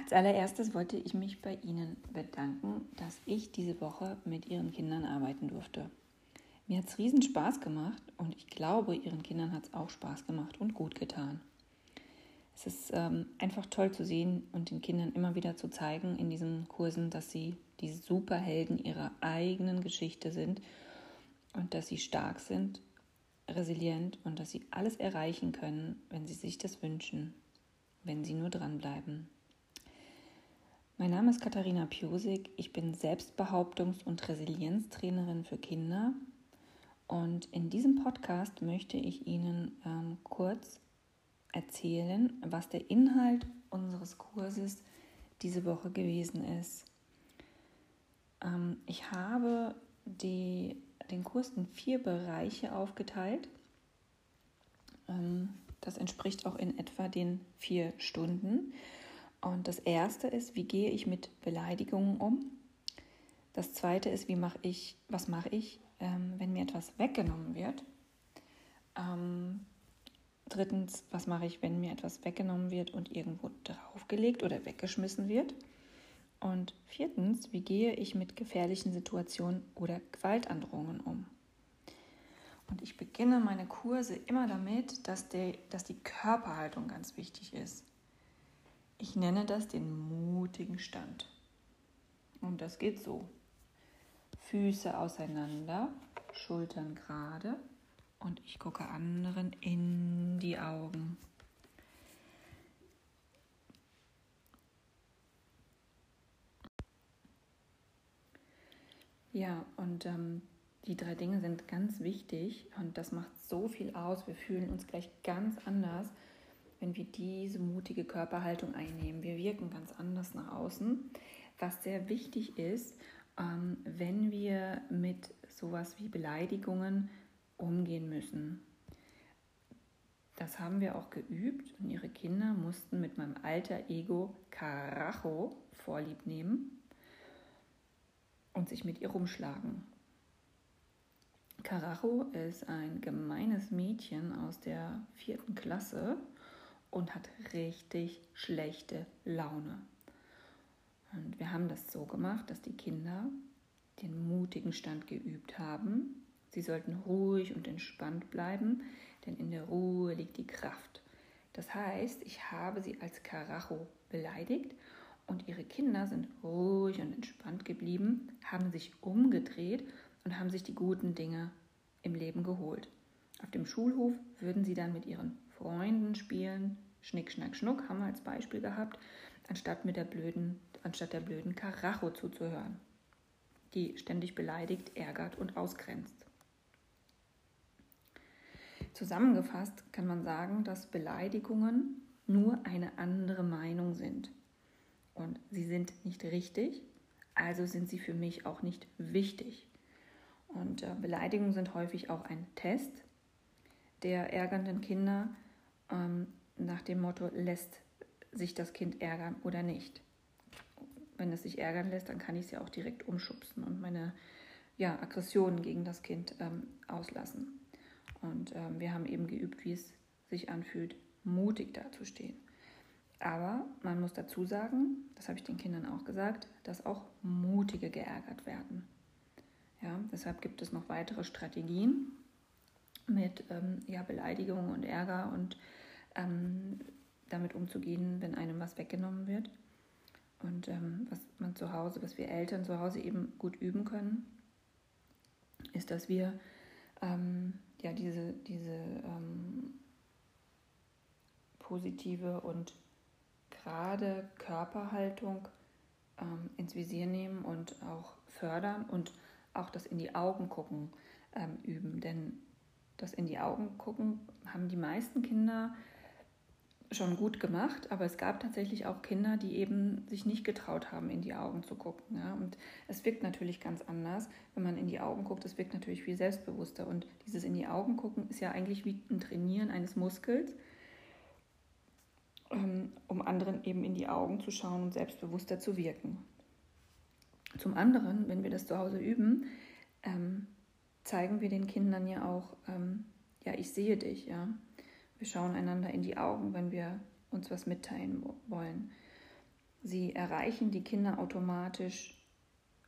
Als allererstes wollte ich mich bei Ihnen bedanken, dass ich diese Woche mit Ihren Kindern arbeiten durfte. Mir hat es riesen Spaß gemacht und ich glaube, Ihren Kindern hat es auch Spaß gemacht und gut getan. Es ist ähm, einfach toll zu sehen und den Kindern immer wieder zu zeigen in diesen Kursen, dass sie die Superhelden ihrer eigenen Geschichte sind und dass sie stark sind, resilient und dass sie alles erreichen können, wenn sie sich das wünschen, wenn sie nur dranbleiben. Mein Name ist Katharina Piusik. Ich bin Selbstbehauptungs- und Resilienztrainerin für Kinder. Und in diesem Podcast möchte ich Ihnen ähm, kurz erzählen, was der Inhalt unseres Kurses diese Woche gewesen ist. Ähm, ich habe die, den Kurs in vier Bereiche aufgeteilt. Ähm, das entspricht auch in etwa den vier Stunden. Und das erste ist, wie gehe ich mit Beleidigungen um? Das zweite ist, wie mache ich, was mache ich, ähm, wenn mir etwas weggenommen wird? Ähm, drittens, was mache ich, wenn mir etwas weggenommen wird und irgendwo draufgelegt oder weggeschmissen wird? Und viertens, wie gehe ich mit gefährlichen Situationen oder Gewaltandrohungen um? Und ich beginne meine Kurse immer damit, dass, der, dass die Körperhaltung ganz wichtig ist. Ich nenne das den mutigen Stand. Und das geht so. Füße auseinander, Schultern gerade und ich gucke anderen in die Augen. Ja, und ähm, die drei Dinge sind ganz wichtig und das macht so viel aus. Wir fühlen uns gleich ganz anders wenn wir diese mutige Körperhaltung einnehmen. Wir wirken ganz anders nach außen. Was sehr wichtig ist, ähm, wenn wir mit sowas wie Beleidigungen umgehen müssen. Das haben wir auch geübt und ihre Kinder mussten mit meinem alter Ego Carajo vorlieb nehmen und sich mit ihr rumschlagen. Carajo ist ein gemeines Mädchen aus der vierten Klasse und hat richtig schlechte Laune. Und wir haben das so gemacht, dass die Kinder den mutigen Stand geübt haben. Sie sollten ruhig und entspannt bleiben, denn in der Ruhe liegt die Kraft. Das heißt, ich habe sie als Karacho beleidigt und ihre Kinder sind ruhig und entspannt geblieben, haben sich umgedreht und haben sich die guten Dinge im Leben geholt. Auf dem Schulhof würden sie dann mit ihren Freunden spielen, Schnick, Schnack, Schnuck haben wir als Beispiel gehabt, anstatt mit der blöden, anstatt der blöden Karacho zuzuhören, die ständig beleidigt, ärgert und ausgrenzt. Zusammengefasst kann man sagen, dass Beleidigungen nur eine andere Meinung sind. Und sie sind nicht richtig, also sind sie für mich auch nicht wichtig. Und äh, Beleidigungen sind häufig auch ein Test der ärgernden Kinder, ähm, nach dem Motto, lässt sich das Kind ärgern oder nicht. Wenn es sich ärgern lässt, dann kann ich es ja auch direkt umschubsen und meine ja, Aggressionen gegen das Kind ähm, auslassen. Und ähm, wir haben eben geübt, wie es sich anfühlt, mutig dazustehen. Aber man muss dazu sagen, das habe ich den Kindern auch gesagt, dass auch Mutige geärgert werden. Ja, deshalb gibt es noch weitere Strategien mit ähm, ja, Beleidigung und Ärger und ähm, damit umzugehen, wenn einem was weggenommen wird. Und ähm, was man zu Hause, was wir Eltern zu Hause eben gut üben können, ist, dass wir ähm, ja diese, diese ähm, positive und gerade Körperhaltung ähm, ins Visier nehmen und auch fördern und auch das in die Augen gucken üben. Denn das in die Augen gucken haben die meisten Kinder schon gut gemacht, aber es gab tatsächlich auch Kinder, die eben sich nicht getraut haben, in die Augen zu gucken. Ja? Und es wirkt natürlich ganz anders, wenn man in die Augen guckt. Es wirkt natürlich viel selbstbewusster. Und dieses in die Augen gucken ist ja eigentlich wie ein Trainieren eines Muskels, ähm, um anderen eben in die Augen zu schauen und selbstbewusster zu wirken. Zum anderen, wenn wir das zu Hause üben, ähm, zeigen wir den Kindern ja auch, ähm, ja, ich sehe dich, ja. Wir schauen einander in die Augen, wenn wir uns was mitteilen wollen. Sie erreichen die Kinder automatisch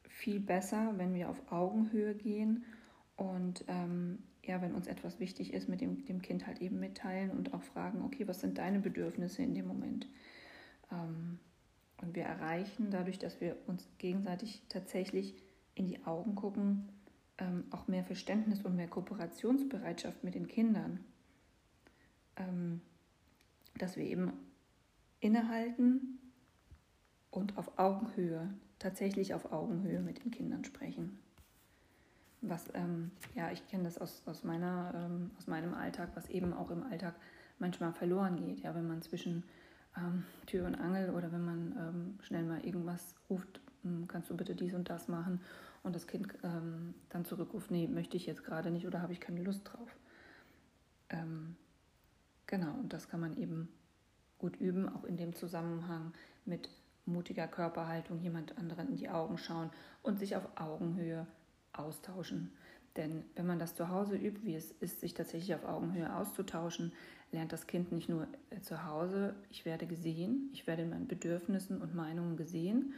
viel besser, wenn wir auf Augenhöhe gehen und ähm, ja, wenn uns etwas wichtig ist, mit dem, dem Kind halt eben mitteilen und auch fragen, okay, was sind deine Bedürfnisse in dem Moment? Ähm, und wir erreichen dadurch, dass wir uns gegenseitig tatsächlich in die Augen gucken, ähm, auch mehr Verständnis und mehr Kooperationsbereitschaft mit den Kindern. Ähm, dass wir eben innehalten und auf Augenhöhe, tatsächlich auf Augenhöhe mit den Kindern sprechen. Was, ähm, ja, ich kenne das aus, aus, meiner, ähm, aus meinem Alltag, was eben auch im Alltag manchmal verloren geht. Ja, wenn man zwischen ähm, Tür und Angel oder wenn man ähm, schnell mal irgendwas ruft, hm, kannst du bitte dies und das machen und das Kind ähm, dann zurückruft, nee, möchte ich jetzt gerade nicht oder habe ich keine Lust drauf. Ähm, genau, und das kann man eben gut üben, auch in dem Zusammenhang mit mutiger Körperhaltung, jemand anderen in die Augen schauen und sich auf Augenhöhe austauschen. Denn wenn man das zu Hause übt, wie es ist, sich tatsächlich auf Augenhöhe auszutauschen, lernt das Kind nicht nur äh, zu Hause, ich werde gesehen, ich werde in meinen Bedürfnissen und Meinungen gesehen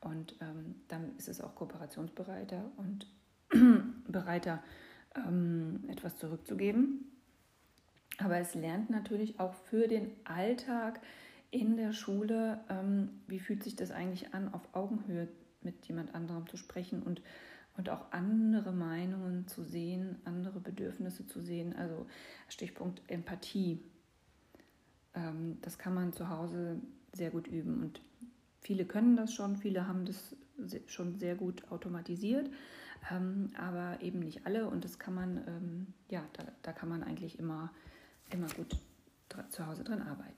und ähm, dann ist es auch kooperationsbereiter und bereiter, ähm, etwas zurückzugeben. Aber es lernt natürlich auch für den Alltag in der Schule, ähm, wie fühlt sich das eigentlich an, auf Augenhöhe mit jemand anderem zu sprechen und, und auch andere Meinungen zu sehen, andere Bedürfnisse zu sehen. Also Stichpunkt Empathie. Ähm, das kann man zu Hause sehr gut üben und viele können das schon, viele haben das schon sehr gut automatisiert, ähm, aber eben nicht alle und das kann man, ähm, ja, da, da kann man eigentlich immer immer gut zu Hause dran arbeiten.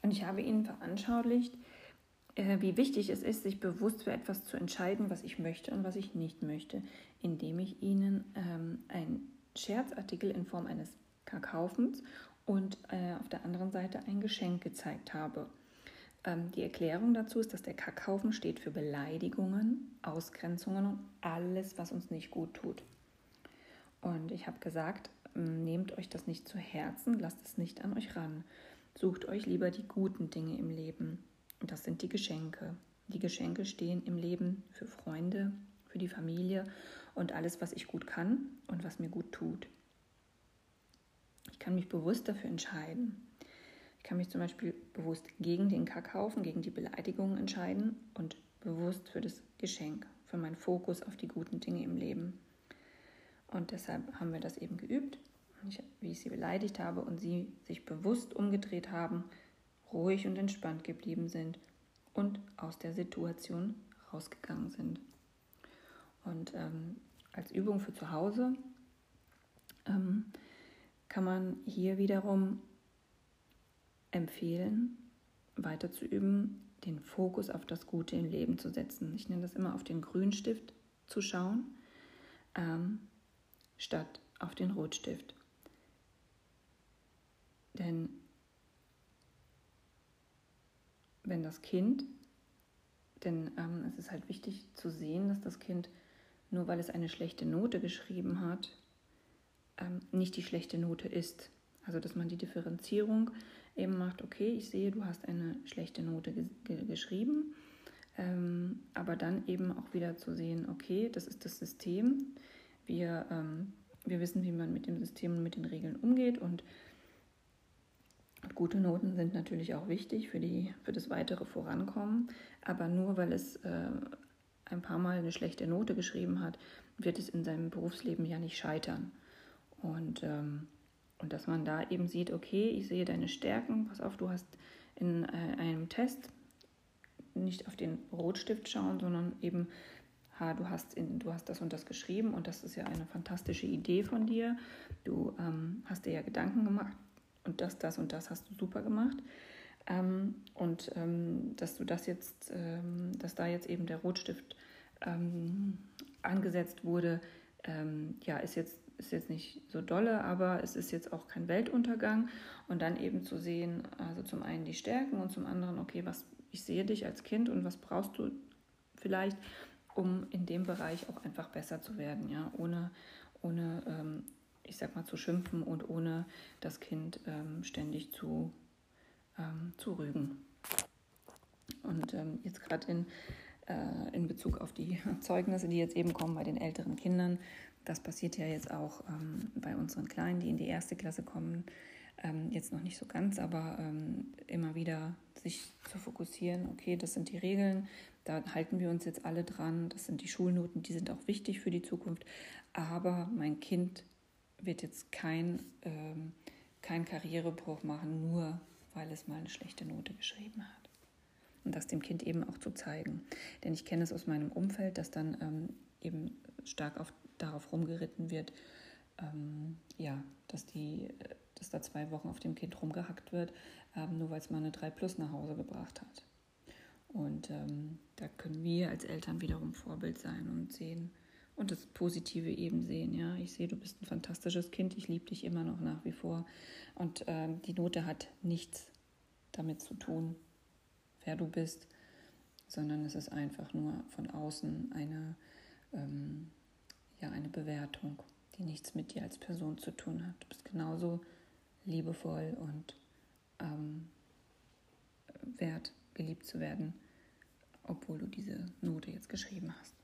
Und ich habe Ihnen veranschaulicht, äh, wie wichtig es ist, sich bewusst für etwas zu entscheiden, was ich möchte und was ich nicht möchte, indem ich Ihnen ähm, einen Scherzartikel in Form eines Kakaofens und äh, auf der anderen Seite ein Geschenk gezeigt habe. Ähm, die Erklärung dazu ist, dass der Kackhaufen steht für Beleidigungen, Ausgrenzungen und alles, was uns nicht gut tut. Und ich habe gesagt, ähm, nehmt euch das nicht zu Herzen, lasst es nicht an euch ran. Sucht euch lieber die guten Dinge im Leben. Und das sind die Geschenke. Die Geschenke stehen im Leben für Freunde, für die Familie und alles, was ich gut kann und was mir gut tut. Ich kann mich bewusst dafür entscheiden, ich kann mich zum Beispiel bewusst gegen den Kackhaufen, gegen die Beleidigungen entscheiden und bewusst für das Geschenk, für meinen Fokus auf die guten Dinge im Leben. Und deshalb haben wir das eben geübt, wie ich sie beleidigt habe und sie sich bewusst umgedreht haben, ruhig und entspannt geblieben sind und aus der Situation rausgegangen sind. Und ähm, als Übung für zu Hause ähm, kann man hier wiederum empfehlen, weiter zu üben, den Fokus auf das Gute im Leben zu setzen. Ich nenne das immer auf den Grünstift zu schauen, ähm, statt auf den Rotstift. Denn wenn das Kind, denn ähm, es ist halt wichtig zu sehen, dass das Kind, nur weil es eine schlechte Note geschrieben hat, ähm, nicht die schlechte Note ist. Also dass man die Differenzierung eben macht, okay, ich sehe, du hast eine schlechte Note ge geschrieben, ähm, aber dann eben auch wieder zu sehen, okay, das ist das System, wir, ähm, wir wissen, wie man mit dem System und mit den Regeln umgeht und gute Noten sind natürlich auch wichtig für, die, für das weitere Vorankommen, aber nur weil es äh, ein paar Mal eine schlechte Note geschrieben hat, wird es in seinem Berufsleben ja nicht scheitern. Und ähm, und dass man da eben sieht, okay, ich sehe deine Stärken, pass auf, du hast in äh, einem Test nicht auf den Rotstift schauen, sondern eben, ha, du hast, in, du hast das und das geschrieben und das ist ja eine fantastische Idee von dir. Du ähm, hast dir ja Gedanken gemacht und das, das und das hast du super gemacht. Ähm, und ähm, dass du das jetzt, ähm, dass da jetzt eben der Rotstift ähm, angesetzt wurde, ähm, ja, ist jetzt ist jetzt nicht so dolle, aber es ist jetzt auch kein Weltuntergang. Und dann eben zu sehen, also zum einen die Stärken und zum anderen, okay, was ich sehe dich als Kind und was brauchst du vielleicht, um in dem Bereich auch einfach besser zu werden, ja, ohne, ohne ich sag mal, zu schimpfen und ohne das Kind ständig zu, ähm, zu rügen. Und ähm, jetzt gerade in, äh, in Bezug auf die Zeugnisse, die jetzt eben kommen bei den älteren Kindern, das passiert ja jetzt auch ähm, bei unseren Kleinen, die in die erste Klasse kommen, ähm, jetzt noch nicht so ganz, aber ähm, immer wieder sich zu fokussieren, okay, das sind die Regeln, da halten wir uns jetzt alle dran, das sind die Schulnoten, die sind auch wichtig für die Zukunft, aber mein Kind wird jetzt kein, ähm, kein Karrierebruch machen, nur weil es mal eine schlechte Note geschrieben hat. Und das dem Kind eben auch zu zeigen. Denn ich kenne es aus meinem Umfeld, dass dann ähm, eben stark auf, darauf rumgeritten wird, ähm, ja, dass, die, dass da zwei Wochen auf dem Kind rumgehackt wird, ähm, nur weil es mal eine 3 Plus nach Hause gebracht hat. Und ähm, da können wir als Eltern wiederum Vorbild sein und sehen und das Positive eben sehen. Ja, ich sehe, du bist ein fantastisches Kind, ich liebe dich immer noch nach wie vor. Und ähm, die Note hat nichts damit zu tun, wer du bist, sondern es ist einfach nur von außen eine, ähm, ja, eine Bewertung, die nichts mit dir als Person zu tun hat. Du bist genauso liebevoll und ähm, wert, geliebt zu werden, obwohl du diese Note jetzt geschrieben hast.